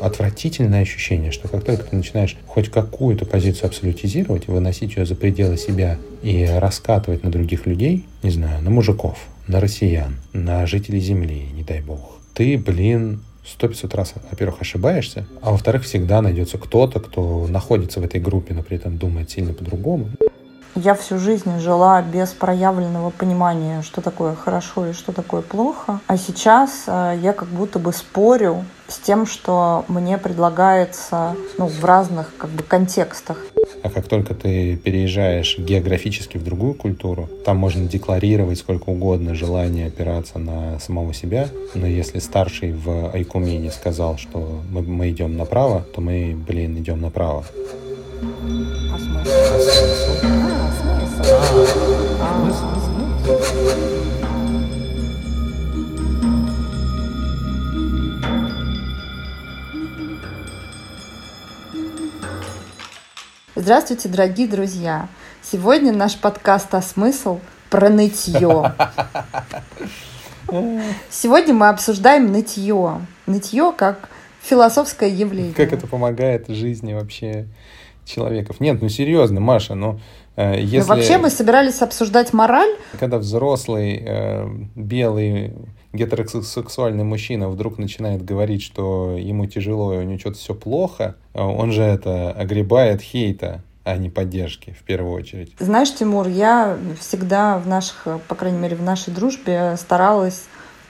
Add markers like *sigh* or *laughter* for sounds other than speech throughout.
отвратительное ощущение, что как только ты начинаешь хоть какую-то позицию абсолютизировать, выносить ее за пределы себя и раскатывать на других людей, не знаю, на мужиков, на россиян, на жителей Земли, не дай бог, ты, блин, сто пятьсот раз, во-первых, ошибаешься, а во-вторых, всегда найдется кто-то, кто находится в этой группе, но при этом думает сильно по-другому. Я всю жизнь жила без проявленного понимания, что такое хорошо и что такое плохо. А сейчас э, я как будто бы спорю с тем, что мне предлагается ну, в разных как бы, контекстах. А как только ты переезжаешь географически в другую культуру, там можно декларировать сколько угодно желание опираться на самого себя, но если старший в Айкумене сказал, что мы, мы идем направо, то мы, блин, идем направо. А? А? Здравствуйте, дорогие друзья! Сегодня наш подкаст «А смысл?» про нытье. Сегодня мы обсуждаем нытье. Нытье как философское явление. Как это помогает жизни вообще человеков. Нет, ну серьезно, Маша, ну Э, если... Но вообще мы собирались обсуждать мораль. Когда взрослый э, белый гетеросексуальный мужчина вдруг начинает говорить, что ему тяжело и у него что-то все плохо, э, он же это огребает хейта а не поддержки в первую очередь. Знаешь, Тимур, я всегда в наших, по крайней мере, в нашей дружбе старалась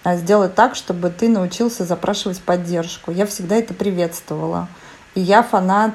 э, сделать так, чтобы ты научился запрашивать поддержку. Я всегда это приветствовала. И я фанат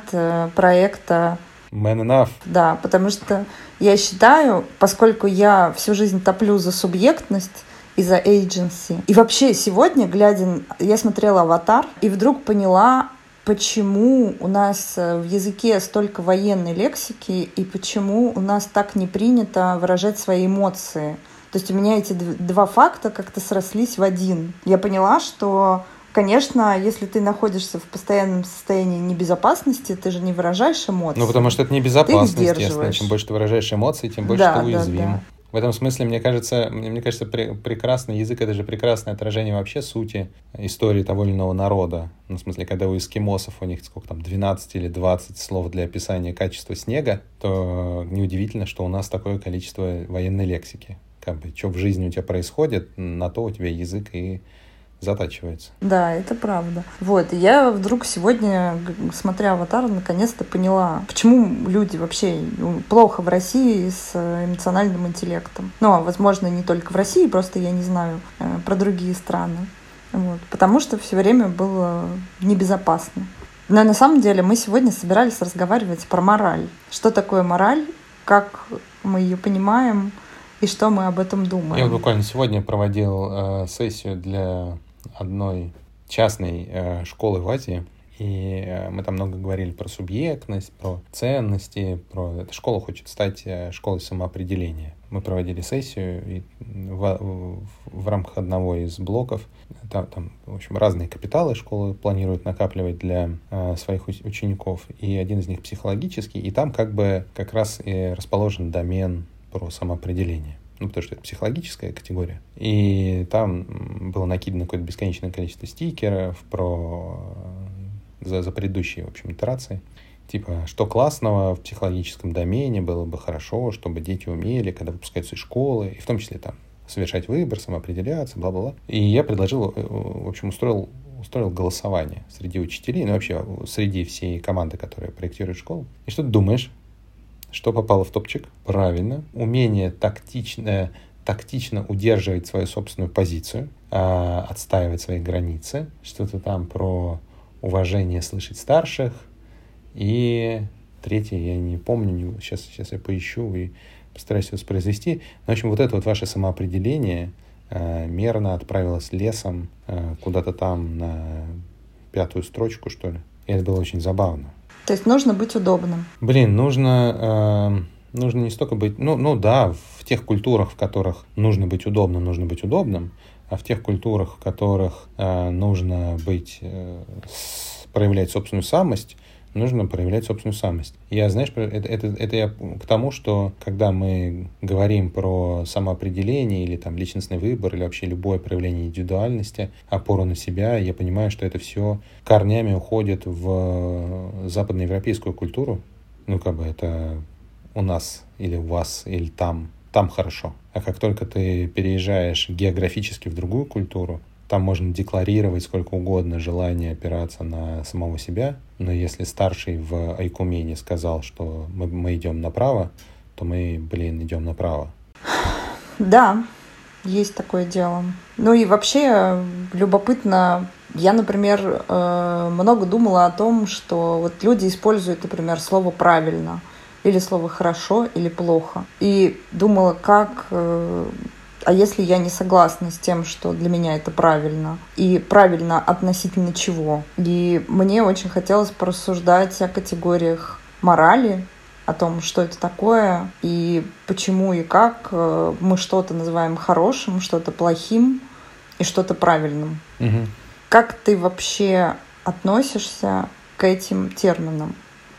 проекта Man enough. Да, потому что я считаю, поскольку я всю жизнь топлю за субъектность, и за agency. И вообще сегодня, глядя, я смотрела «Аватар» и вдруг поняла, почему у нас э, в языке столько военной лексики и почему у нас так не принято выражать свои эмоции. То есть у меня эти два факта как-то срослись в один. Я поняла, что Конечно, если ты находишься в постоянном состоянии небезопасности, ты же не выражаешь эмоции. Ну, потому что это небезопасно, естественно. Чем больше ты выражаешь эмоции, тем больше да, ты уязвим. Да, да. В этом смысле, мне кажется, мне, мне кажется, пре прекрасный язык — это же прекрасное отражение вообще сути истории того или иного народа. Ну, в смысле, когда у эскимосов у них сколько там, 12 или 20 слов для описания качества снега, то неудивительно, что у нас такое количество военной лексики. Как бы, что в жизни у тебя происходит, на то у тебя язык и затачивается. Да, это правда. Вот, и я вдруг сегодня, смотря «Аватар», наконец-то поняла, почему люди вообще ну, плохо в России с э, эмоциональным интеллектом. Ну, а, возможно, не только в России, просто я не знаю э, про другие страны. Вот, потому что все время было небезопасно. Но на самом деле мы сегодня собирались разговаривать про мораль. Что такое мораль, как мы ее понимаем, и что мы об этом думаем. Я буквально сегодня проводил э, сессию для одной частной э, школы в Азии, и э, мы там много говорили про субъектность, про ценности, про... Эта школа хочет стать э, школой самоопределения. Мы проводили сессию и в, в, в рамках одного из блоков. Там, там, в общем, разные капиталы школы планируют накапливать для э, своих учеников. И один из них психологический. И там как бы как раз и расположен домен про самоопределение ну, потому что это психологическая категория. И там было накидано какое-то бесконечное количество стикеров про за, за предыдущие, в общем, итерации. Типа, что классного в психологическом домене было бы хорошо, чтобы дети умели, когда выпускаются из школы, и в том числе там совершать выбор, самоопределяться, бла-бла-бла. И я предложил, э, в общем, устроил, устроил голосование среди учителей, ну вообще среди всей команды, которая проектирует школу. И что ты думаешь? Что попало в топчик? Правильно. Умение тактичное, тактично удерживать свою собственную позицию, э, отстаивать свои границы, что-то там про уважение слышать старших. И третье, я не помню, сейчас, сейчас я поищу и постараюсь воспроизвести. Но, в общем, вот это вот ваше самоопределение э, мерно отправилось лесом э, куда-то там на пятую строчку, что ли. И это было очень забавно. То есть нужно быть удобным. Блин, нужно, э, нужно не столько быть, ну, ну да, в тех культурах, в которых нужно быть удобным, нужно быть удобным, а в тех культурах, в которых э, нужно быть, э, проявлять собственную самость, нужно проявлять собственную самость. Я, знаешь, это, это, это я к тому, что когда мы говорим про самоопределение или там личностный выбор или вообще любое проявление индивидуальности, опору на себя, я понимаю, что это все корнями уходит в западноевропейскую культуру. Ну, как бы это у нас или у вас или там, там хорошо. А как только ты переезжаешь географически в другую культуру, там можно декларировать сколько угодно желание опираться на самого себя, но если старший в Айкумене сказал, что мы, мы идем направо, то мы, блин, идем направо. Да, есть такое дело. Ну и вообще любопытно, я, например, э, много думала о том, что вот люди используют, например, слово «правильно» или слово «хорошо» или «плохо». И думала, как э, а если я не согласна с тем, что для меня это правильно, и правильно относительно чего. И мне очень хотелось порассуждать о категориях морали, о том, что это такое, и почему и как э, мы что-то называем хорошим, что-то плохим и что-то правильным. Угу. Как ты вообще относишься к этим терминам?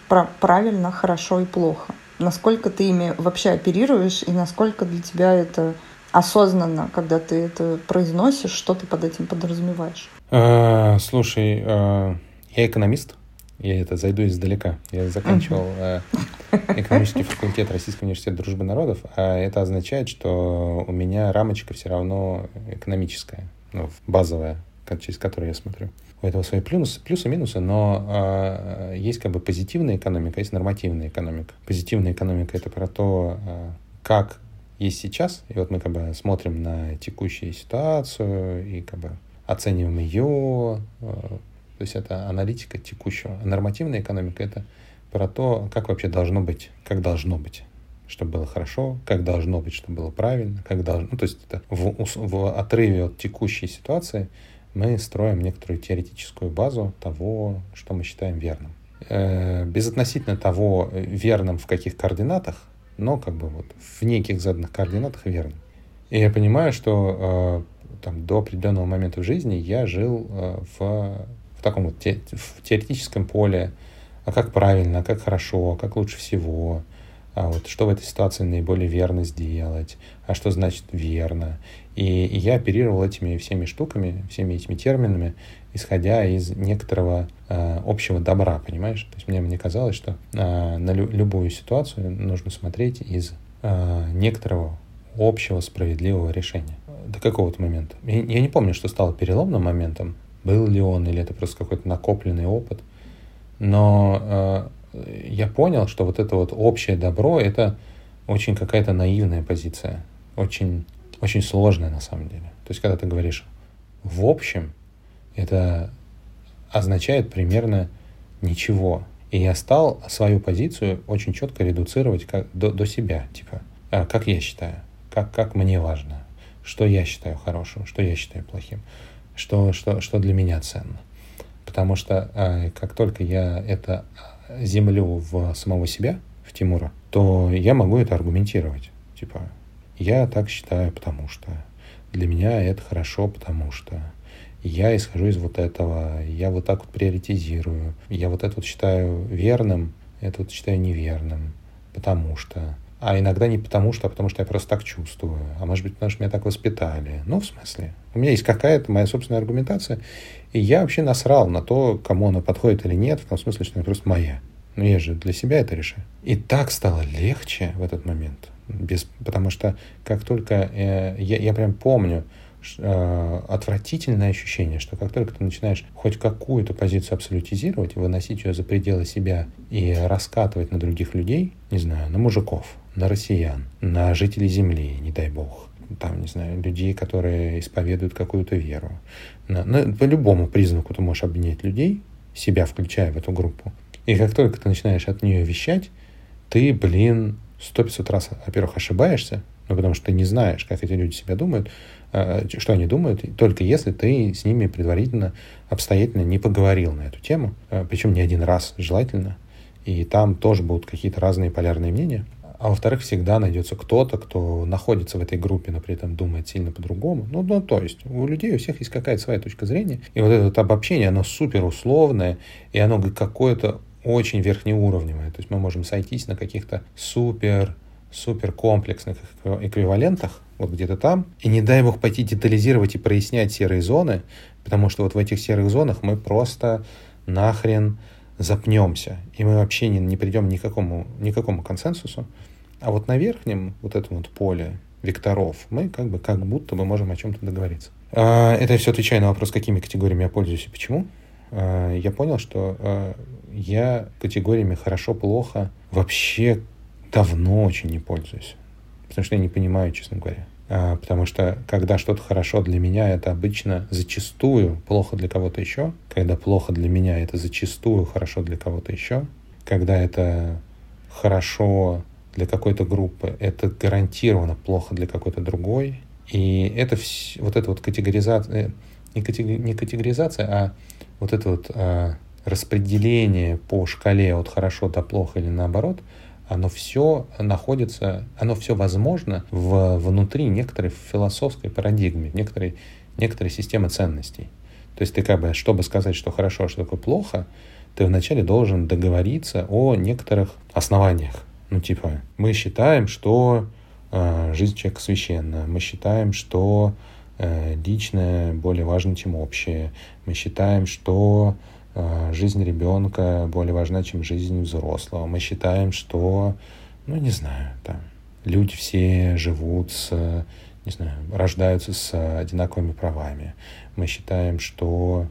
Про правильно, хорошо и плохо. Насколько ты ими вообще оперируешь и насколько для тебя это осознанно, когда ты это произносишь, что ты под этим подразумеваешь? А, слушай, а, я экономист. Я это зайду издалека. Я заканчивал а, экономический факультет Российского университета дружбы народов, а это означает, что у меня рамочка все равно экономическая, ну, базовая, через которую я смотрю. У этого свои плюсы, плюсы минусы, но э, есть как бы позитивная экономика, есть нормативная экономика. Позитивная экономика это про то, э, как есть сейчас, и вот мы как бы смотрим на текущую ситуацию и как бы оцениваем ее, э, то есть это аналитика текущего. А нормативная экономика — это про то, как вообще должно быть, как должно быть чтобы было хорошо, как должно быть, чтобы было правильно, как должно... Ну, то есть это в, в отрыве от текущей ситуации мы строим некоторую теоретическую базу того, что мы считаем верным. Э, безотносительно того, верным в каких координатах, но как бы вот в неких заданных координатах верно. И я понимаю, что э, там, до определенного момента в жизни я жил э, в, в таком вот те, в теоретическом поле, а как правильно, а как хорошо, а как лучше всего, а вот что в этой ситуации наиболее верно сделать, а что значит верно. И, и я оперировал этими всеми штуками, всеми этими терминами, исходя из некоторого э, общего добра, понимаешь? То есть мне, мне казалось, что э, на лю- любую ситуацию нужно смотреть из э, некоторого общего справедливого решения. До какого-то момента. Я, я не помню, что стало переломным моментом, был ли он, или это просто какой-то накопленный опыт. Но э, я понял, что вот это вот общее добро — это очень какая-то наивная позиция. Очень, очень сложная на самом деле. То есть, когда ты говоришь в общем, это означает примерно ничего. И я стал свою позицию очень четко редуцировать как, до, до себя. Типа, а, как я считаю, как, как мне важно, что я считаю хорошим, что я считаю плохим, что, что, что для меня ценно. Потому что а, как только я это землю в самого себя, в Тимура, то я могу это аргументировать. Типа, я так считаю, потому что для меня это хорошо, потому что я исхожу из вот этого, я вот так вот приоритизирую, я вот это вот считаю верным, это вот считаю неверным, потому что... А иногда не потому что, а потому что я просто так чувствую. А может быть, потому что меня так воспитали. Ну, в смысле. У меня есть какая-то моя собственная аргументация, и я вообще насрал на то, кому она подходит или нет, в том смысле, что она просто моя. Но я же для себя это решаю. И так стало легче в этот момент. Без, потому что как только э, я, я прям помню, отвратительное ощущение, что как только ты начинаешь хоть какую-то позицию абсолютизировать, выносить ее за пределы себя и раскатывать на других людей, не знаю, на мужиков, на россиян, на жителей Земли, не дай бог, там, не знаю, людей, которые исповедуют какую-то веру. На, на, по любому признаку ты можешь обвинять людей, себя включая в эту группу. И как только ты начинаешь от нее вещать, ты, блин, сто пятьсот раз, во-первых, ошибаешься, ну, потому что ты не знаешь, как эти люди себя думают, Э, что они думают, только если ты с ними предварительно, обстоятельно не поговорил на эту тему, э, причем не один раз желательно, и там тоже будут какие-то разные полярные мнения. А во-вторых, всегда найдется кто-то, кто находится в этой группе, но при этом думает сильно по-другому. Ну, ну, то есть у людей у всех есть какая-то своя точка зрения. И вот это вот обобщение, оно супер условное, и оно какое-то очень верхнеуровневая. То есть мы можем сойтись на каких-то супер супер комплексных эквивалентах, вот где-то там, и не дай бог пойти детализировать и прояснять серые зоны, потому что вот в этих серых зонах мы просто нахрен запнемся, и мы вообще не, не придем ни к какому, ни к какому консенсусу. А вот на верхнем вот этом вот поле векторов мы как бы как будто бы можем о чем-то договориться. А, это все отвечаю на вопрос, какими категориями я пользуюсь и почему. А, я понял, что а, я категориями хорошо-плохо вообще давно очень не пользуюсь. Потому что я не понимаю, честно говоря. А, потому что когда что-то хорошо для меня, это обычно зачастую плохо для кого-то еще. Когда плохо для меня, это зачастую хорошо для кого-то еще. Когда это хорошо для какой-то группы, это гарантированно плохо для какой-то другой. И это вс... вот эта вот категоризация, категори... не категоризация, а вот это вот а, распределение по шкале от хорошо до плохо или наоборот – оно все находится, оно все возможно в, внутри некоторой философской парадигмы, некоторой, некоторой системы ценностей. То есть ты как бы, чтобы сказать, что хорошо, а что такое плохо, ты вначале должен договориться о некоторых основаниях. Ну, типа, мы считаем, что э, жизнь человека священна, мы считаем, что э, личное более важно, чем общее, мы считаем, что жизнь ребенка более важна, чем жизнь взрослого. Мы считаем, что, ну, не знаю, там, люди все живут с, не знаю, рождаются с одинаковыми правами. Мы считаем, что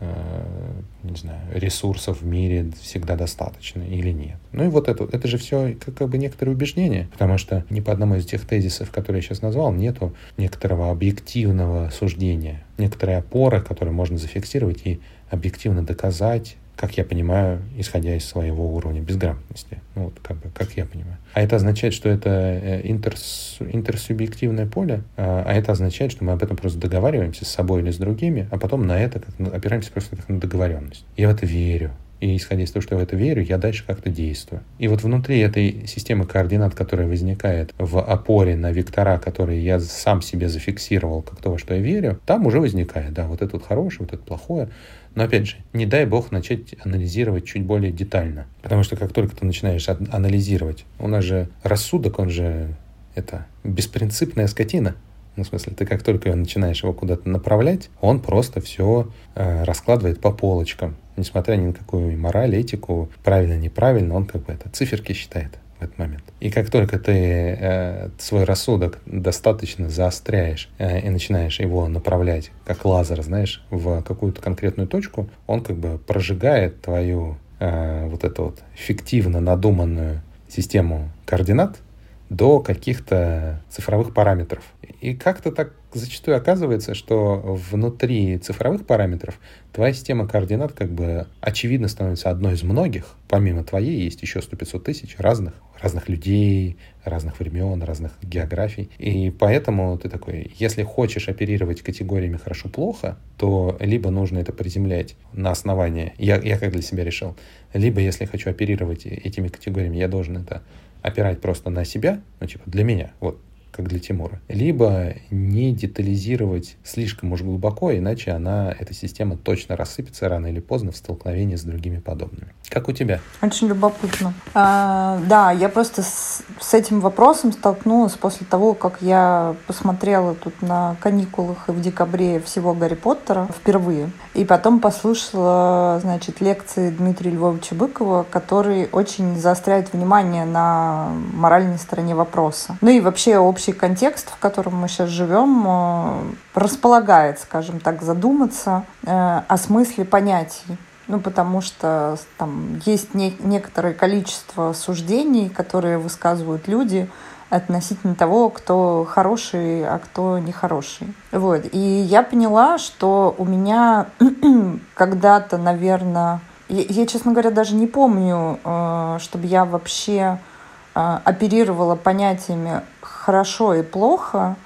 Э, не знаю, ресурсов в мире всегда достаточно или нет. Ну и вот это, это же все как, как бы некоторые убеждения, потому что ни по одному из тех тезисов, которые я сейчас назвал, нету некоторого объективного суждения, некоторой опоры, которую можно зафиксировать и объективно доказать как я понимаю, исходя из своего уровня безграмотности. Ну, вот как бы, как я понимаю. А это означает, что это э, интерс, интерсубъективное поле, а, а это означает, что мы об этом просто договариваемся с собой или с другими, а потом на это как, опираемся просто как на договоренность. Я в это верю. И исходя из того, что я в это верю, я дальше как-то действую. И вот внутри этой системы координат, которая возникает в опоре на вектора, которые я сам себе зафиксировал, как то, во что я верю, там уже возникает, да, вот это вот хорошее, вот это плохое. Но опять же, не дай бог начать анализировать чуть более детально. Потому что как только ты начинаешь анализировать, у нас же рассудок, он же это беспринципная скотина. Ну, в смысле, ты как только начинаешь его куда-то направлять, он просто все э, раскладывает по полочкам. Несмотря ни на какую мораль, этику, правильно, неправильно, он как бы это циферки считает этот момент. И как только ты э, свой рассудок достаточно заостряешь э, и начинаешь его направлять, как лазер, знаешь, в какую-то конкретную точку, он как бы прожигает твою э, вот эту вот фиктивно надуманную систему координат до каких-то цифровых параметров. И как-то так зачастую оказывается, что внутри цифровых параметров твоя система координат как бы очевидно становится одной из многих. Помимо твоей есть еще 100-500 тысяч разных, разных людей, разных времен, разных географий. И поэтому ты такой, если хочешь оперировать категориями хорошо-плохо, то либо нужно это приземлять на основании, я, я как для себя решил, либо если хочу оперировать этими категориями, я должен это опирать просто на себя, ну, типа, для меня, вот, как для Тимура. Либо не детализировать слишком уж глубоко, иначе она, эта система точно рассыпется рано или поздно в столкновении с другими подобными. Как у тебя? Очень любопытно. А, да, я просто с, с этим вопросом столкнулась после того, как я посмотрела тут на каникулах и в декабре всего Гарри Поттера впервые. И потом послушала, значит, лекции Дмитрия Львовича Быкова, который очень заостряет внимание на моральной стороне вопроса. Ну и вообще общий общий контекст, в котором мы сейчас живем, э, располагает, скажем так, задуматься э, о смысле понятий. Ну, потому что там есть не, некоторое количество суждений, которые высказывают люди относительно того, кто хороший, а кто нехороший. Вот. И я поняла, что у меня *clears throat* когда-то, наверное, я, я, честно говоря, даже не помню, э, чтобы я вообще оперировала понятиями хорошо и плохо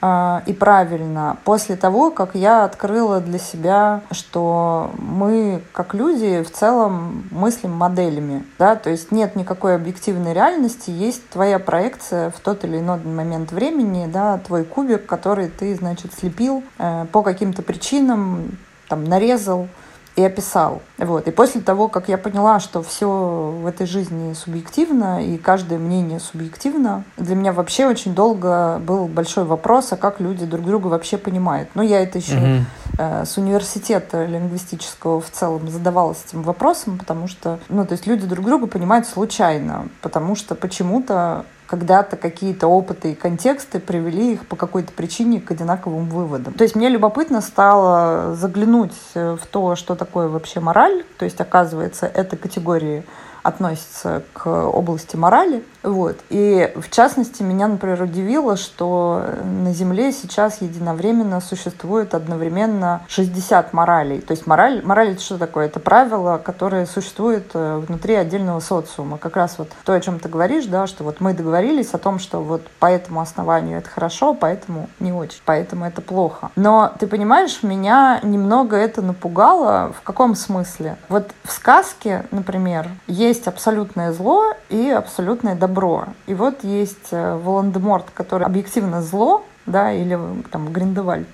э, и правильно после того, как я открыла для себя, что мы, как люди, в целом мыслим моделями. Да? То есть нет никакой объективной реальности, есть твоя проекция в тот или иной момент времени, да, твой кубик, который ты, значит, слепил э, по каким-то причинам, там, нарезал, и описал. Вот. И после того, как я поняла, что все в этой жизни субъективно, и каждое мнение субъективно, для меня вообще очень долго был большой вопрос, а как люди друг друга вообще понимают. Ну, я это еще угу. э, с университета лингвистического в целом задавалась этим вопросом, потому что, ну, то есть люди друг друга понимают случайно, потому что почему-то когда-то какие-то опыты и контексты привели их по какой-то причине к одинаковым выводам. То есть мне любопытно стало заглянуть в то, что такое вообще мораль. То есть, оказывается, это категории относится к области морали. Вот. И в частности, меня, например, удивило, что на Земле сейчас единовременно существует одновременно 60 моралей. То есть мораль, мораль это что такое? Это правило, которое существует э, внутри отдельного социума. Как раз вот то, о чем ты говоришь, да, что вот мы договорились о том, что вот по этому основанию это хорошо, поэтому не очень, поэтому это плохо. Но ты понимаешь, меня немного это напугало. В каком смысле? Вот в сказке, например, есть есть абсолютное зло и абсолютное добро. И вот есть э, Волан-де-Морт, который объективно зло, да, или там Гриндевальд.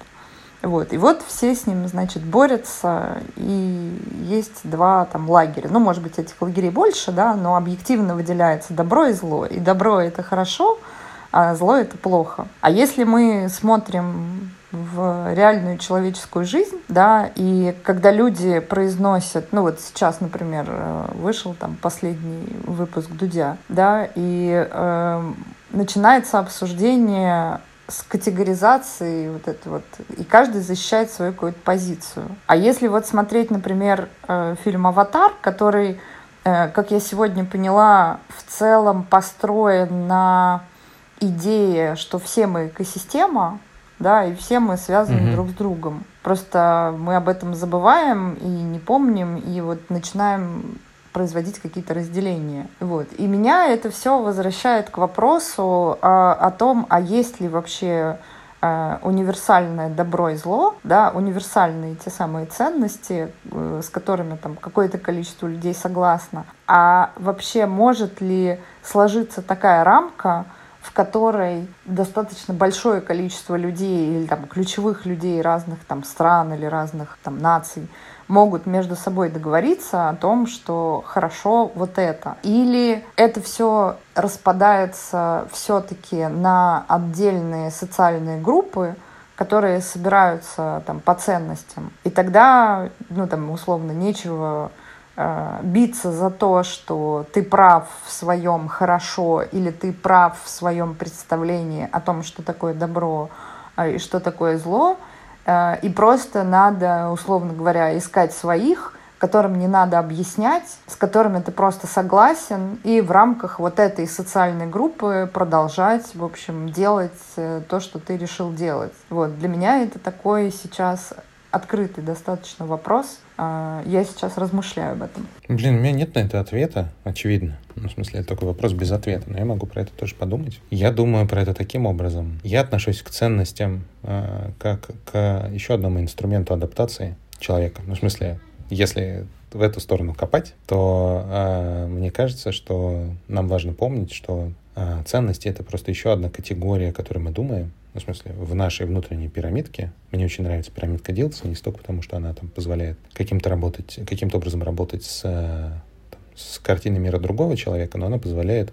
Вот. И вот все с ним, значит, борются, и есть два там лагеря. Ну, может быть, этих лагерей больше, да, но объективно выделяется добро и зло. И добро — это хорошо, а зло — это плохо. А если мы смотрим в реальную человеческую жизнь, да, и когда люди произносят, ну вот сейчас, например, э, вышел там последний выпуск Дудя, да, и э, начинается обсуждение с категоризацией вот это вот, и каждый защищает свою какую-то позицию. А если вот смотреть, например, э, фильм «Аватар», который, э, как я сегодня поняла, в целом построен на идее, что все мы экосистема, да, и все мы связаны mm-hmm. друг с другом. Просто мы об этом забываем и не помним, и вот начинаем производить какие-то разделения. Вот. И меня это все возвращает к вопросу а, о том, а есть ли вообще а, универсальное добро и зло, да, универсальные те самые ценности, э, с которыми там какое-то количество людей согласно. А вообще может ли сложиться такая рамка, в которой достаточно большое количество людей или там ключевых людей разных там стран или разных там наций могут между собой договориться о том, что хорошо вот это. Или это все распадается все-таки на отдельные социальные группы, которые собираются там по ценностям. И тогда, ну там условно, нечего биться за то, что ты прав в своем хорошо или ты прав в своем представлении о том, что такое добро э, и что такое зло, э, и просто надо, условно говоря, искать своих, которым не надо объяснять, с которыми ты просто согласен, и в рамках вот этой социальной группы продолжать, в общем, делать то, что ты решил делать. Вот, для меня это такой сейчас открытый достаточно вопрос. А, я сейчас размышляю об этом. Блин, у меня нет на это ответа, очевидно. Ну, в смысле, это такой вопрос без ответа, но я могу про это тоже подумать. Я думаю про это таким образом. Я отношусь к ценностям э, как к еще одному инструменту адаптации человека. Ну, в смысле, если в эту сторону копать, то э, мне кажется, что нам важно помнить, что э, ценности это просто еще одна категория, о которой мы думаем, ну, в смысле, в нашей внутренней пирамидке. Мне очень нравится пирамидка Дилса, не столько потому, что она там позволяет каким-то работать, каким-то образом работать с, там, с картиной мира другого человека, но она позволяет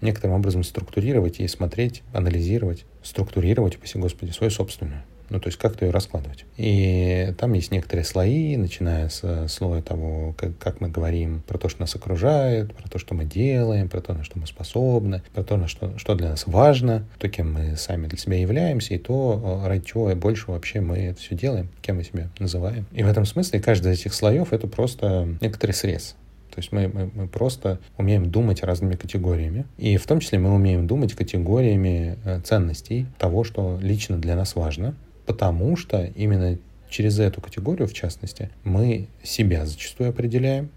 некоторым образом структурировать и смотреть, анализировать, структурировать, упаси Господи, свою собственную. Ну, то есть как-то ее раскладывать. И там есть некоторые слои, начиная с слоя того, как, как мы говорим про то, что нас окружает, про то, что мы делаем, про то, на что мы способны, про то, на что, что для нас важно, то, кем мы сами для себя являемся, и то, ради чего больше вообще мы это все делаем, кем мы себя называем. И в этом смысле каждый из этих слоев — это просто некоторый срез. То есть мы, мы, мы просто умеем думать разными категориями. И в том числе мы умеем думать категориями э, ценностей того, что лично для нас важно, потому что именно через эту категорию, в частности, мы себя зачастую определяем.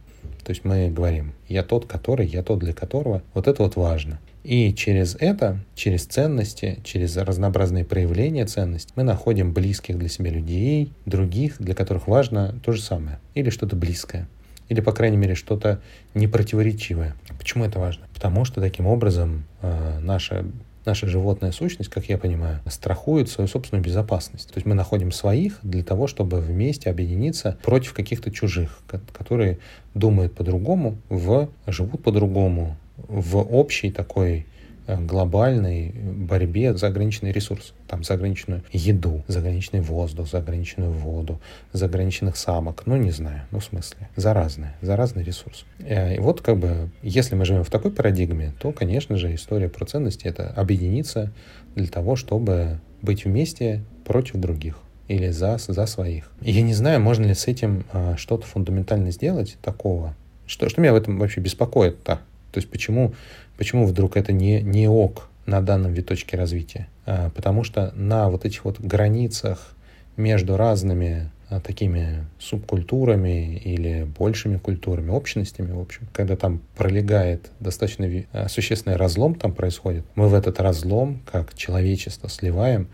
То есть мы говорим, я тот, который, я тот, для которого. Вот это вот важно. И через это, через ценности, через разнообразные проявления ценностей, мы находим близких для себя людей, других, для которых важно то же самое. Или что-то близкое. Или, по крайней мере, что-то непротиворечивое. Почему это важно? Потому что таким образом э, наша наша животная сущность, как я понимаю, страхует свою собственную безопасность. То есть мы находим своих для того, чтобы вместе объединиться против каких-то чужих, которые думают по-другому, в, живут по-другому, в общей такой глобальной борьбе за ограниченный ресурс. Там за ограниченную еду, за ограниченный воздух, за ограниченную воду, за ограниченных самок. Ну, не знаю, ну, в смысле, за разные, за разный ресурс. Э, и вот как бы, если мы живем в такой парадигме, то, конечно же, история про ценности — это объединиться для того, чтобы быть вместе против других или за, за своих. Я не знаю, можно ли с этим а, что-то фундаментально сделать такого. Что, что меня в этом вообще беспокоит-то? То есть почему Почему вдруг это не, не ок на данном виточке развития? А, потому что на вот этих вот границах между разными а, такими субкультурами или большими культурами, общностями, в общем, когда там пролегает достаточно а, существенный разлом там происходит, мы в этот разлом, как человечество, сливаем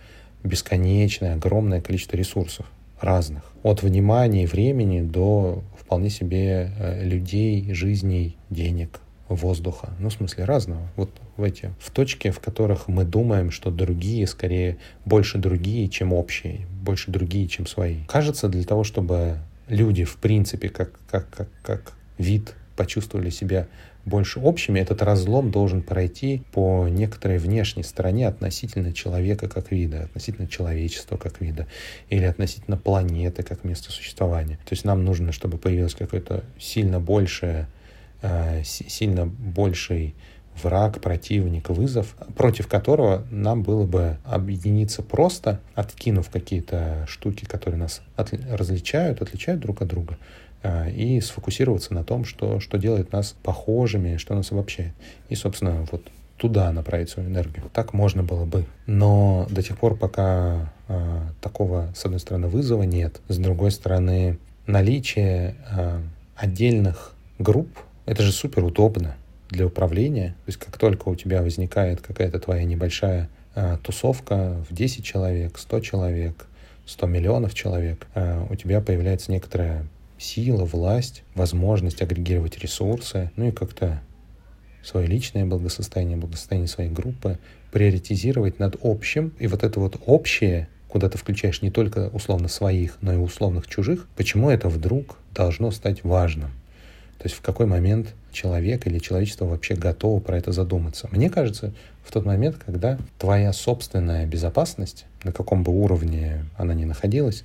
бесконечное, огромное количество ресурсов разных. От внимания и времени до вполне себе э, людей, жизней, денег, воздуха, ну, в смысле разного, вот в эти, в точке, в которых мы думаем, что другие, скорее, больше другие, чем общие, больше другие, чем свои. Кажется, для того, чтобы люди, в принципе, как, как, как, как вид почувствовали себя больше общими, этот разлом должен пройти по некоторой внешней стороне относительно человека как вида, относительно человечества как вида, или относительно планеты как места существования. То есть нам нужно, чтобы появилось какое-то сильно большее сильно больший враг, противник, вызов, против которого нам было бы объединиться просто, откинув какие-то штуки, которые нас от, различают, отличают друг от друга, э, и сфокусироваться на том, что, что делает нас похожими, что нас обобщает. И, собственно, вот туда направить свою энергию. Так можно было бы. Но до тех пор, пока э, такого, с одной стороны, вызова нет, с другой стороны, наличие э, отдельных групп, это же супер удобно для управления. То есть как только у тебя возникает какая-то твоя небольшая э, тусовка в 10 человек, 100 человек, 100 миллионов человек, э, у тебя появляется некоторая сила, власть, возможность агрегировать ресурсы, ну и как-то свое личное благосостояние, благосостояние своей группы приоритизировать над общим. И вот это вот общее, куда ты включаешь не только условно своих, но и условных чужих, почему это вдруг должно стать важным? То есть в какой момент человек или человечество вообще готово про это задуматься. Мне кажется, в тот момент, когда твоя собственная безопасность, на каком бы уровне она ни находилась,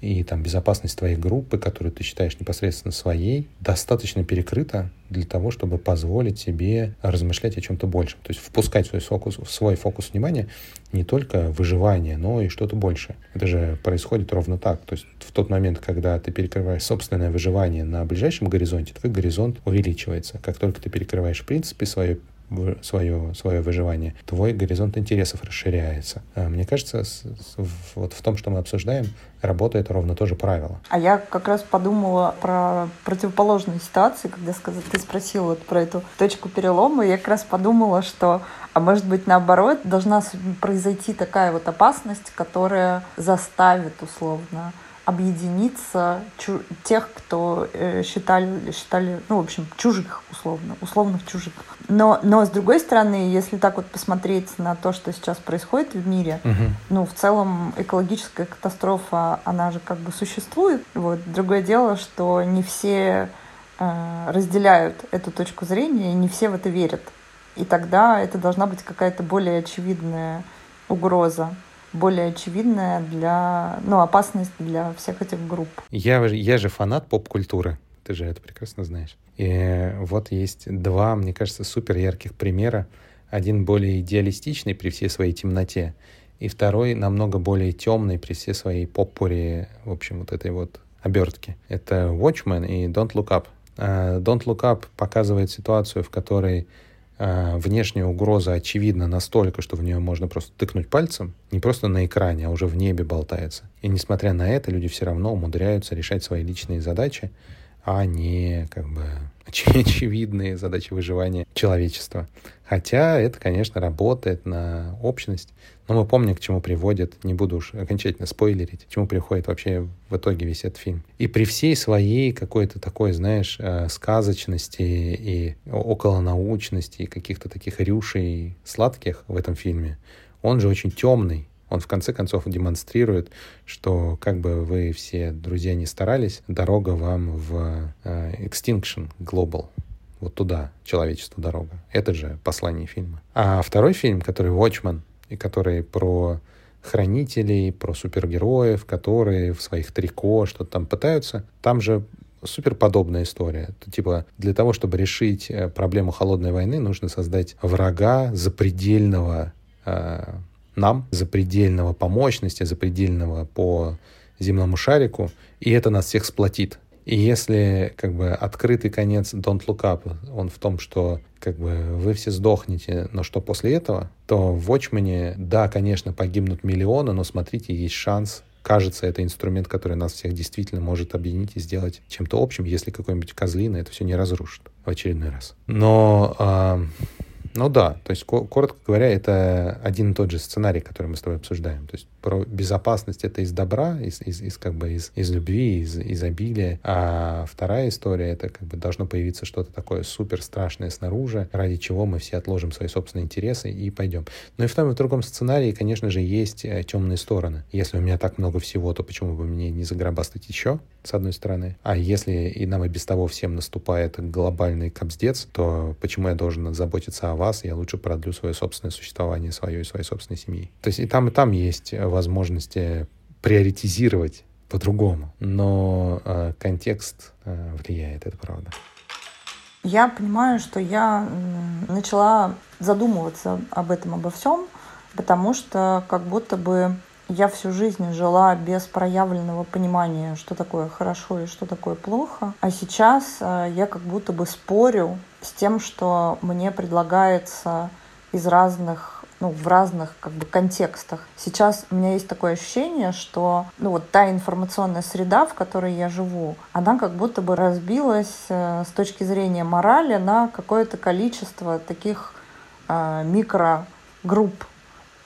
и там безопасность твоей группы, которую ты считаешь непосредственно своей, достаточно перекрыта для того, чтобы позволить себе размышлять о чем-то большем. То есть впускать свой фокус, свой фокус внимания не только выживание, но и что-то большее. Это же происходит ровно так. То есть в тот момент, когда ты перекрываешь собственное выживание на ближайшем горизонте, твой горизонт увеличивается. Как только ты перекрываешь в принципе свое свое, свое выживание, твой горизонт интересов расширяется. А, мне кажется, вот в том, что мы обсуждаем, работает ровно то же правило. А я как раз подумала про противоположную ситуацию, когда сказал, ты спросил вот про эту точку перелома, я как раз подумала, что а может быть, наоборот, должна произойти такая вот опасность, которая заставит условно объединиться тех, кто э, считали, считали, ну, в общем, чужих, условно, условных чужих. Но, но с другой стороны, если так вот посмотреть на то, что сейчас происходит в мире, угу. ну, в целом экологическая катастрофа, она же как бы существует. Вот. Другое дело, что не все э, разделяют эту точку зрения, и не все в это верят. И тогда это должна быть какая-то более очевидная угроза более очевидная для, ну, опасность для всех этих групп. Я, я же фанат поп-культуры, ты же это прекрасно знаешь. И вот есть два, мне кажется, супер ярких примера. Один более идеалистичный при всей своей темноте, и второй намного более темный при всей своей поппуре, в общем, вот этой вот обертки. Это Watchmen и Don't Look Up. Uh, Don't Look Up показывает ситуацию, в которой а, внешняя угроза очевидна настолько, что в нее можно просто тыкнуть пальцем, не просто на экране, а уже в небе болтается. И несмотря на это, люди все равно умудряются решать свои личные задачи, а не как бы *laughs* очевидные задачи выживания человечества. Хотя это, конечно, работает на общность. Но мы помним, к чему приводит, не буду уж окончательно спойлерить, к чему приходит вообще в итоге весь этот фильм. И при всей своей какой-то такой, знаешь, э, сказочности и околонаучности, и каких-то таких рюшей сладких в этом фильме, он же очень темный. Он в конце концов демонстрирует, что как бы вы все, друзья, не старались, дорога вам в э, Extinction Global. Вот туда человечеству дорога. Это же послание фильма. А второй фильм, который Watchman, и который про хранителей, про супергероев, которые в своих трико что-то там пытаются, там же супер подобная история. Типа для того, чтобы решить э, проблему холодной войны, нужно создать врага запредельного э, нам, запредельного по мощности, запредельного по земному шарику, и это нас всех сплотит. И если как бы открытый конец Don't Look Up, он в том, что как бы вы все сдохнете, но что после этого, то в Watchmen, да, конечно, погибнут миллионы, но смотрите, есть шанс кажется, это инструмент, который нас всех действительно может объединить и сделать чем-то общим, если какой-нибудь козлина это все не разрушит в очередной раз. Но э, ну да, то есть, коротко говоря, это один и тот же сценарий, который мы с тобой обсуждаем. То есть про безопасность это из добра, из, из, из как бы из, из любви, из изобилия. А вторая история это как бы должно появиться что-то такое супер страшное снаружи, ради чего мы все отложим свои собственные интересы и пойдем. Но и в том и в другом сценарии, конечно же, есть э, темные стороны. Если у меня так много всего, то почему бы мне не загробастать еще, с одной стороны? А если и нам и без того всем наступает глобальный капздец, то почему я должен заботиться о вас вас, я лучше продлю свое собственное существование, свое и своей собственной семьи. То есть и там, и там есть возможности приоритизировать по-другому, но э, контекст э, влияет, это правда. Я понимаю, что я начала задумываться об этом, обо всем, потому что как будто бы я всю жизнь жила без проявленного понимания, что такое хорошо и что такое плохо. А сейчас э, я как будто бы спорю с тем, что мне предлагается из разных ну, в разных как бы контекстах. Сейчас у меня есть такое ощущение, что ну, вот та информационная среда, в которой я живу, она как будто бы разбилась э, с точки зрения морали на какое-то количество таких э, микрогрупп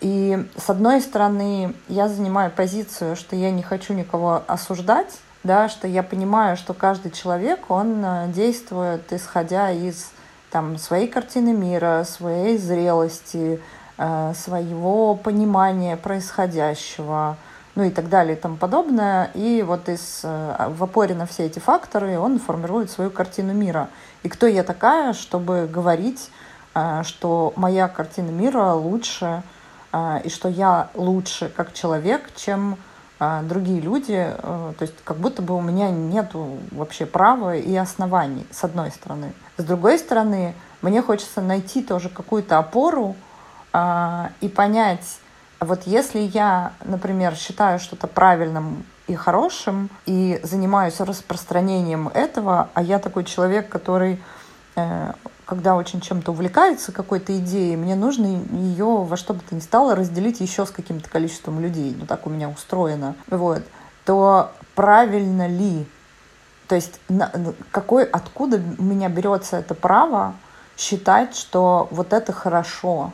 и с одной стороны, я занимаю позицию, что я не хочу никого осуждать, да, что я понимаю, что каждый человек, он э, действует исходя из там, своей картины мира, своей зрелости, э, своего понимания происходящего, ну и так далее и тому подобное. И вот из, э, в опоре на все эти факторы он формирует свою картину мира. И кто я такая, чтобы говорить, что моя картина мира лучше, и что я лучше как человек, чем а, другие люди. Э, то есть как будто бы у меня нет вообще права и оснований, с одной стороны. С другой стороны, мне хочется найти тоже какую-то опору а, и понять, вот если я, например, считаю что-то правильным и хорошим и занимаюсь распространением этого, а я такой человек, который э, когда очень чем-то увлекается какой-то идеей, мне нужно ее во что бы то ни стало разделить еще с каким-то количеством людей. Ну, так у меня устроено. Вот. То правильно ли? То есть какой, откуда у меня берется это право считать, что вот это хорошо?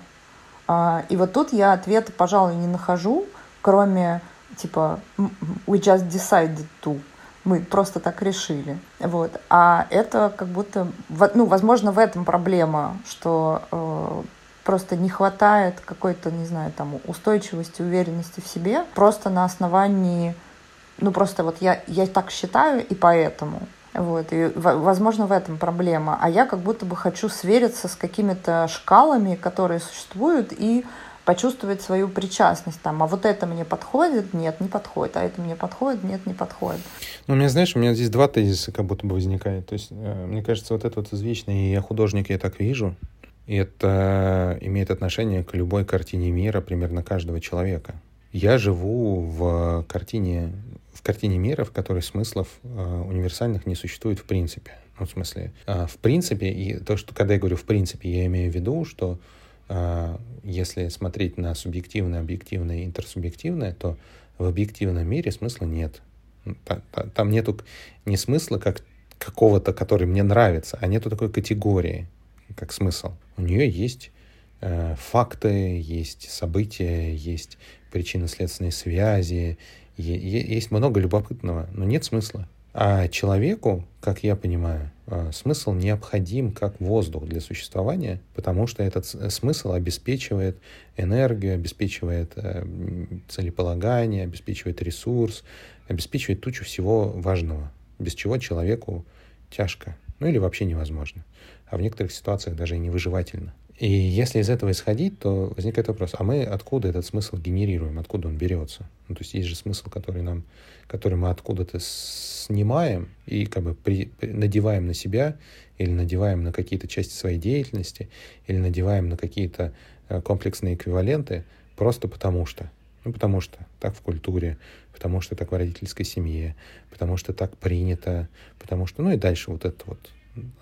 А, и вот тут я ответа, пожалуй, не нахожу, кроме типа we just decided to мы просто так решили. Вот. А это как будто, ну, возможно, в этом проблема, что э, просто не хватает какой-то, не знаю, там, устойчивости, уверенности в себе, просто на основании, ну, просто вот я, я так считаю, и поэтому. Вот, и, возможно, в этом проблема. А я как будто бы хочу свериться с какими-то шкалами, которые существуют, и почувствовать свою причастность там, а вот это мне подходит, нет, не подходит, а это мне подходит, нет, не подходит. Ну, меня, знаешь, у меня здесь два тезиса как будто бы возникает. То есть, э, мне кажется, вот это вот извечное, я художник, я так вижу, и это имеет отношение к любой картине мира примерно каждого человека. Я живу в картине, в картине мира, в которой смыслов э, универсальных не существует в принципе. Ну, в смысле, э, в принципе, и то, что когда я говорю в принципе, я имею в виду, что если смотреть на субъективное, объективное и интерсубъективное, то в объективном мире смысла нет. Там нету ни смысла как, какого-то, который мне нравится, а нету такой категории, как смысл. У нее есть э, факты, есть события, есть причинно-следственные связи, есть много любопытного, но нет смысла. А человеку, как я понимаю, смысл необходим как воздух для существования, потому что этот смысл обеспечивает энергию, обеспечивает э, целеполагание, обеспечивает ресурс, обеспечивает тучу всего важного, без чего человеку тяжко, ну или вообще невозможно, а в некоторых ситуациях даже и невыживательно. И если из этого исходить, то возникает вопрос, а мы откуда этот смысл генерируем, откуда он берется? Ну, то есть есть же смысл, который, нам, который мы откуда-то снимаем и как бы при, надеваем на себя или надеваем на какие-то части своей деятельности или надеваем на какие-то э, комплексные эквиваленты просто потому что. Ну, потому что так в культуре, потому что так в родительской семье, потому что так принято, потому что, ну и дальше вот это вот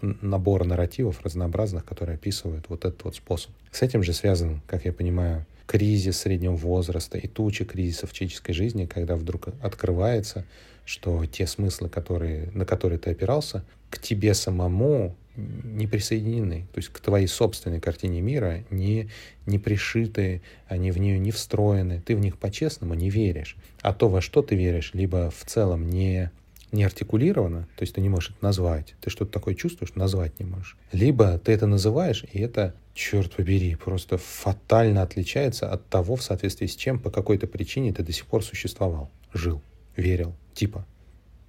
набора нарративов разнообразных, которые описывают вот этот вот способ. С этим же связан, как я понимаю, кризис среднего возраста и туча кризисов человеческой жизни, когда вдруг открывается, что те смыслы, которые, на которые ты опирался, к тебе самому не присоединены, то есть к твоей собственной картине мира не, не пришиты, они в нее не встроены, ты в них по-честному не веришь. А то, во что ты веришь, либо в целом не не артикулировано, то есть ты не можешь это назвать, ты что-то такое чувствуешь, назвать не можешь. Либо ты это называешь, и это, черт побери, просто фатально отличается от того, в соответствии с чем по какой-то причине ты до сих пор существовал, жил, верил, типа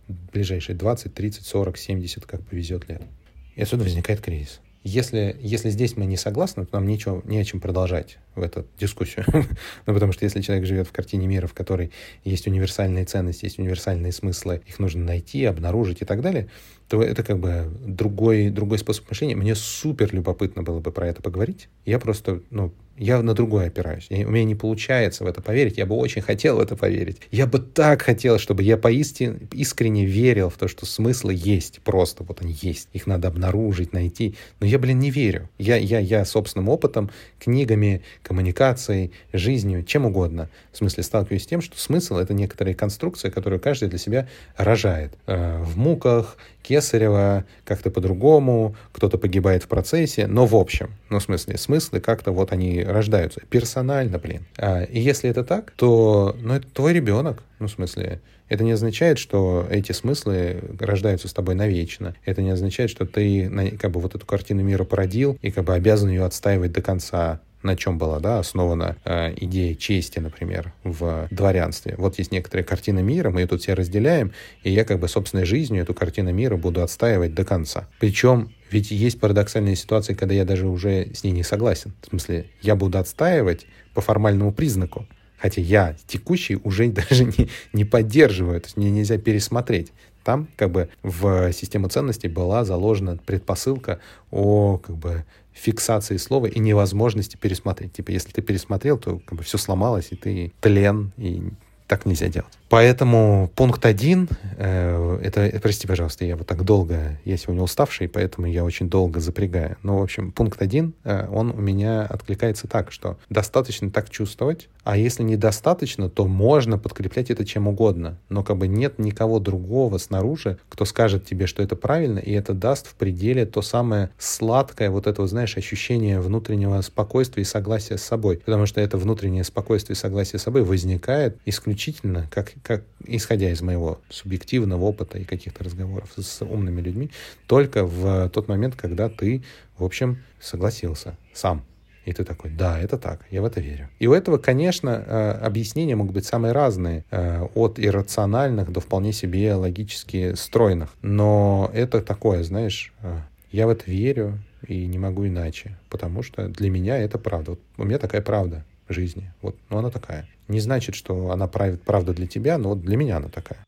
ближайшие 20, 30, 40, 70, как повезет лет. И отсюда возникает кризис. Если, если здесь мы не согласны, то нам нечего, не о чем продолжать в эту дискуссию. *laughs* ну, потому что если человек живет в картине мира, в которой есть универсальные ценности, есть универсальные смыслы, их нужно найти, обнаружить и так далее, то это как бы другой, другой способ мышления. Мне супер любопытно было бы про это поговорить. Я просто, ну, я на другое опираюсь. Я, у меня не получается в это поверить. Я бы очень хотел в это поверить. Я бы так хотел, чтобы я поистине искренне верил в то, что смыслы есть. Просто вот они есть. Их надо обнаружить, найти. Но я, блин, не верю. Я, я, я собственным опытом, книгами, коммуникацией, жизнью, чем угодно. В смысле, сталкиваюсь с тем, что смысл — это некоторые конструкции, которые каждый для себя рожает. Э, в муках, кесарево, как-то по-другому, кто-то погибает в процессе, но в общем, ну, в смысле, смыслы как-то вот они рождаются. Персонально, блин. А, и если это так, то, ну, это твой ребенок, ну, в смысле, это не означает, что эти смыслы рождаются с тобой навечно. Это не означает, что ты как бы вот эту картину мира породил и как бы обязан ее отстаивать до конца на чем была да, основана э, идея чести, например, в дворянстве. Вот есть некоторая картина мира, мы ее тут все разделяем, и я как бы собственной жизнью эту картину мира буду отстаивать до конца. Причем ведь есть парадоксальные ситуации, когда я даже уже с ней не согласен. В смысле, я буду отстаивать по формальному признаку, хотя я текущий уже *laughs* даже не, не поддерживаю, то есть мне нельзя пересмотреть. Там как бы в систему ценностей была заложена предпосылка о как бы фиксации слова и невозможности пересмотреть. Типа, если ты пересмотрел, то как бы все сломалось, и ты тлен, и так нельзя делать. Поэтому пункт один, э, это, прости, пожалуйста, я вот так долго, я сегодня уставший, поэтому я очень долго запрягаю. Но, в общем, пункт один, э, он у меня откликается так, что достаточно так чувствовать, а если недостаточно, то можно подкреплять это чем угодно. Но как бы нет никого другого снаружи, кто скажет тебе, что это правильно, и это даст в пределе то самое сладкое, вот это, знаешь, ощущение внутреннего спокойствия и согласия с собой. Потому что это внутреннее спокойствие и согласие с собой возникает исключительно как как исходя из моего субъективного опыта и каких-то разговоров с умными людьми, только в тот момент, когда ты, в общем, согласился сам. И ты такой, да, это так, я в это верю. И у этого, конечно, э, объяснения могут быть самые разные, э, от иррациональных до вполне себе логически стройных. Но это такое, знаешь, э, я в это верю и не могу иначе, потому что для меня это правда. Вот у меня такая правда жизни. Вот, но она такая. Не значит, что она правда для тебя, но вот для меня она такая.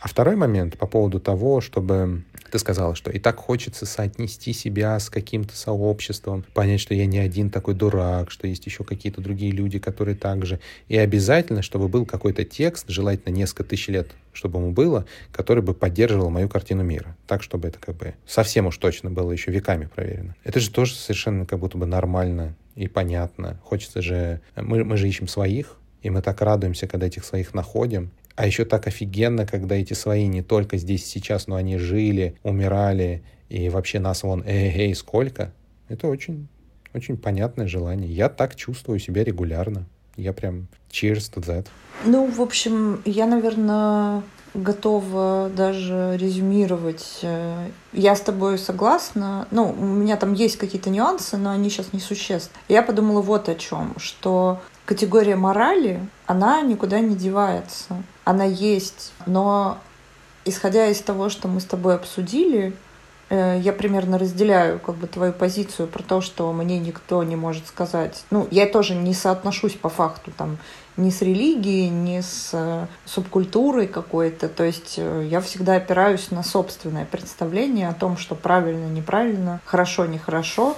А второй момент по поводу того, чтобы ты сказала, что и так хочется соотнести себя с каким-то сообществом, понять, что я не один такой дурак, что есть еще какие-то другие люди, которые также. И обязательно, чтобы был какой-то текст, желательно несколько тысяч лет, чтобы ему было, который бы поддерживал мою картину мира. Так, чтобы это как бы совсем уж точно было еще веками проверено. Это же тоже совершенно как будто бы нормально и понятно. Хочется же... Мы, мы же ищем своих, и мы так радуемся, когда этих своих находим. А еще так офигенно, когда эти свои не только здесь сейчас, но они жили, умирали, и вообще нас вон эй-эй сколько. Это очень, очень понятное желание. Я так чувствую себя регулярно. Я прям cheers to that. Ну, в общем, я, наверное, готова даже резюмировать. Я с тобой согласна. Ну, у меня там есть какие-то нюансы, но они сейчас не существенны. Я подумала вот о чем, что категория морали, она никуда не девается. Она есть, но исходя из того, что мы с тобой обсудили, Э, я примерно разделяю как бы твою позицию про то, что мне никто не может сказать. Ну, я тоже не соотношусь по факту там ни с религией, ни с э, субкультурой какой-то. То есть э, я всегда опираюсь на собственное представление о том, что правильно, неправильно, хорошо, нехорошо. А,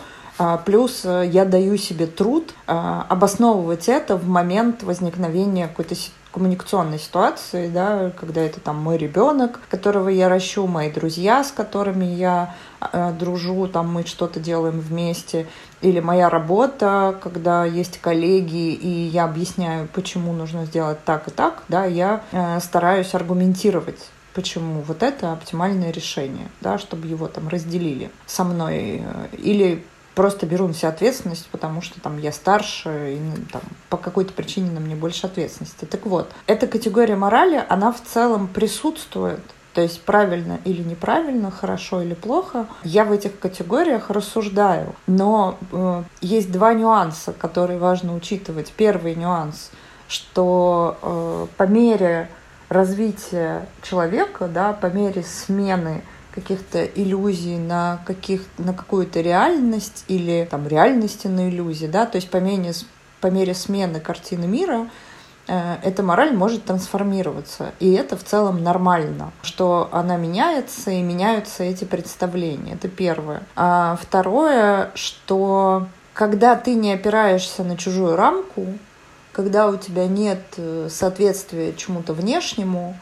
плюс я даю себе труд обосновывать это в момент возникновения какой-то коммуникационной ситуации, да, когда это там мой ребенок, которого я ращу, мои друзья, с которыми я э, дружу, там мы что-то делаем вместе, или моя работа, когда есть коллеги, и я объясняю, почему нужно сделать так и так, да, я э, стараюсь аргументировать почему вот это оптимальное решение, да, чтобы его там разделили со мной. Э, или просто беру на себя ответственность, потому что там я старше, и ну, там, по какой-то причине на мне больше ответственности. Так вот, эта категория морали, она в целом присутствует. То есть правильно или неправильно, хорошо или плохо, я в этих категориях рассуждаю. Но э, есть два нюанса, которые важно учитывать. Первый нюанс, что э, по мере развития человека, да, по мере смены каких-то иллюзий на, каких, на какую-то реальность или там реальности на иллюзии, да, то есть по мере, по мере смены картины мира э, эта мораль может трансформироваться. И это в целом нормально, что она меняется и меняются эти представления. Это первое. А второе, что когда ты не опираешься на чужую рамку, когда у тебя нет э, соответствия чему-то внешнему,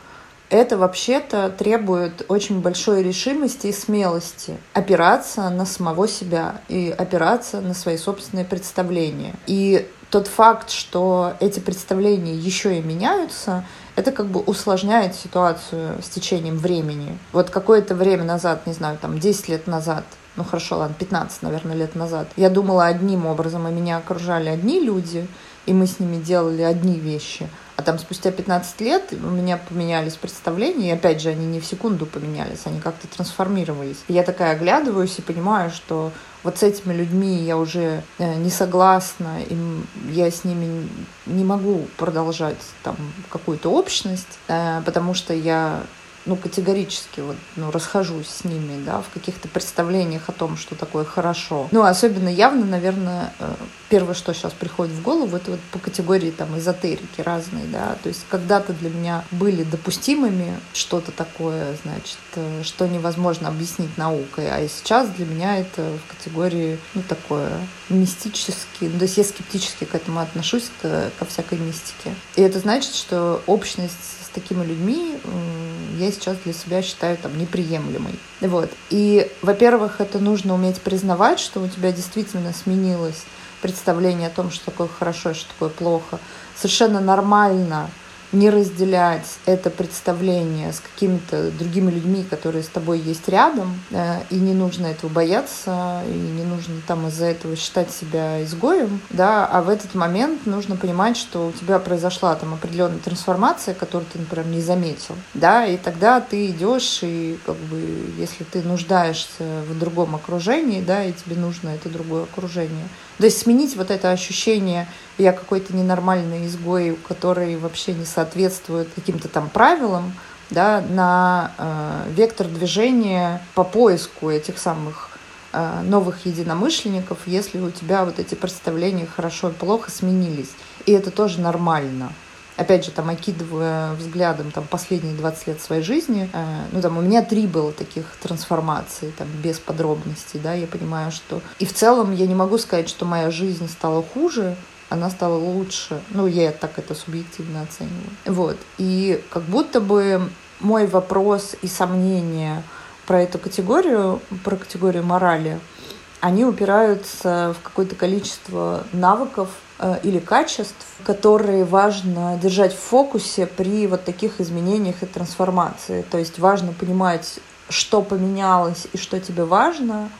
это вообще-то требует очень большой решимости и смелости опираться на самого себя и опираться на свои собственные представления. И тот факт, что эти представления еще и меняются, это как бы усложняет ситуацию с течением времени. Вот какое-то время назад, не знаю, там 10 лет назад, ну хорошо, ладно, 15, наверное, лет назад, я думала одним образом, и меня окружали одни люди, и мы с ними делали одни вещи – а там спустя 15 лет у меня поменялись представления, и опять же, они не в секунду поменялись, они как-то трансформировались. И я такая оглядываюсь и понимаю, что вот с этими людьми я уже э, не согласна, и я с ними не могу продолжать там какую-то общность, э, потому что я ну, категорически вот, ну, расхожусь с ними, да, в каких-то представлениях о том, что такое хорошо. Ну, особенно явно, наверное, э, первое, что сейчас приходит в голову, это вот по категории там эзотерики разные, да, то есть когда-то для меня были допустимыми что-то такое, значит, э, что невозможно объяснить наукой, а сейчас для меня это в категории, ну, такое мистически, ну, то есть я скептически к этому отношусь, к, ко всякой мистике. И это значит, что общность такими людьми я сейчас для себя считаю там неприемлемой. Вот. И, во-первых, это нужно уметь признавать, что у тебя действительно сменилось представление о том, что такое хорошо и что такое плохо. Совершенно нормально не разделять это представление с какими-то другими людьми, которые с тобой есть рядом, э, и не нужно этого бояться, и не нужно там из-за этого считать себя изгоем, да, а в этот момент нужно понимать, что у тебя произошла там определенная трансформация, которую ты, например, не заметил, да, и тогда ты идешь, и как бы, если ты нуждаешься в другом окружении, да, и тебе нужно это другое окружение, то есть сменить вот это ощущение я какой-то ненормальный изгой, который вообще не соответствует каким-то там правилам, да, на э, вектор движения по поиску этих самых э, новых единомышленников, если у тебя вот эти представления хорошо и плохо сменились. И это тоже нормально. Опять же, там, окидывая взглядом там, последние 20 лет своей жизни, э, ну, там, у меня три было таких трансформаций, там, без подробностей, да, я понимаю, что... И в целом я не могу сказать, что моя жизнь стала хуже, она стала лучше. Ну, я так это субъективно оцениваю. Вот. И как будто бы мой вопрос и сомнения про эту категорию, про категорию морали, они упираются в какое-то количество навыков э, или качеств, которые важно держать в фокусе при вот таких изменениях и трансформации. То есть важно понимать, что поменялось и что тебе важно.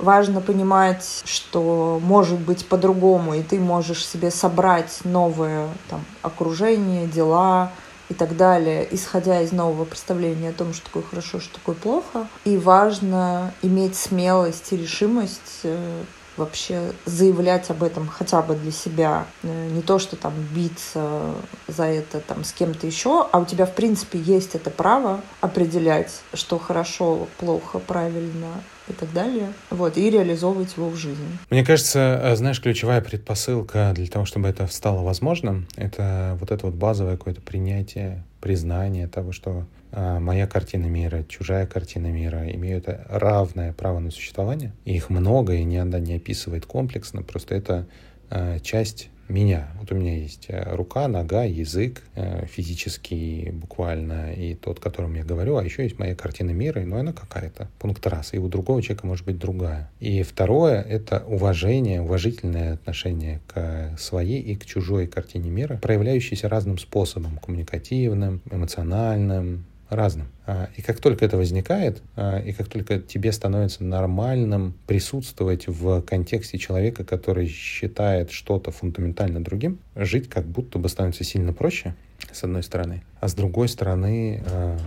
Важно понимать, что может быть по-другому, и ты можешь себе собрать новое там, окружение, дела, и так далее, исходя из нового представления о том, что такое хорошо, что такое плохо. И важно иметь смелость и решимость э, вообще заявлять об этом хотя бы для себя. Э, не то, что там биться за это там с кем-то еще, а у тебя, в принципе, есть это право определять, что хорошо, плохо, правильно и так далее, вот, и реализовывать его в жизни. Мне кажется, э, знаешь, ключевая предпосылка для того, чтобы это стало возможным, это вот это вот базовое какое-то принятие, признание того, что э, моя картина мира, чужая картина мира имеют равное право на существование. Их много, и ни одна не описывает комплексно, просто это э, часть меня. Вот у меня есть э, рука, нога, язык э, физический буквально, и тот, которым я говорю, а еще есть моя картина мира, но она какая-то, пункт раз, и у другого человека может быть другая. И второе — это уважение, уважительное отношение к своей и к чужой картине мира, проявляющееся разным способом, коммуникативным, эмоциональным, разным. А, и как только это возникает, а, и как только тебе становится нормальным присутствовать в контексте человека, который считает что-то фундаментально другим, жить как будто бы становится сильно проще, с одной стороны, а с другой стороны а,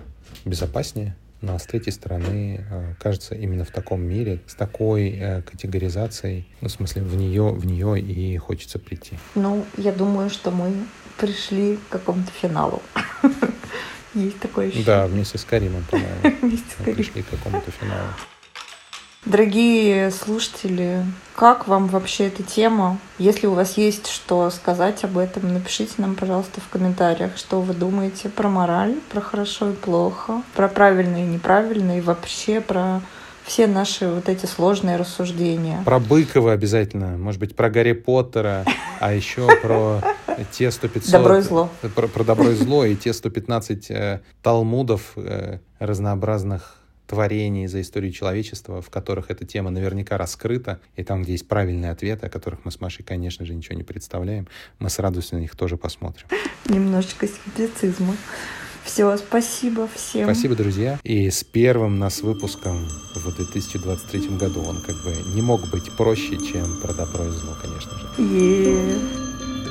безопаснее, но с третьей стороны, кажется, именно в таком мире, с такой э, категоризацией, ну, в смысле, в нее, в нее и хочется прийти. Ну, я думаю, что мы пришли к какому-то финалу. *laughs* Есть такое ощущение. Да, вместе с Каримом, по-моему. *laughs* Вместе с Каримом. пришли к какому-то финалу. Дорогие слушатели, как вам вообще эта тема? Если у вас есть что сказать об этом, напишите нам, пожалуйста, в комментариях, что вы думаете про мораль, про хорошо и плохо, про правильно и неправильно, и вообще про все наши вот эти сложные рассуждения. Про Быкова обязательно, может быть, про Гарри Поттера, а еще про те 100-500... Добро и зло. Про, про добро и зло и те 115 э, талмудов э, разнообразных творений за историю человечества, в которых эта тема наверняка раскрыта, и там, где есть правильные ответы, о которых мы с Машей, конечно же, ничего не представляем, мы с радостью на них тоже посмотрим. Немножечко скептицизма. Все, спасибо всем. Спасибо, друзья. И с первым нас выпуском в 2023 году он как бы не мог быть проще, чем про добро и зло, конечно же. Yeah.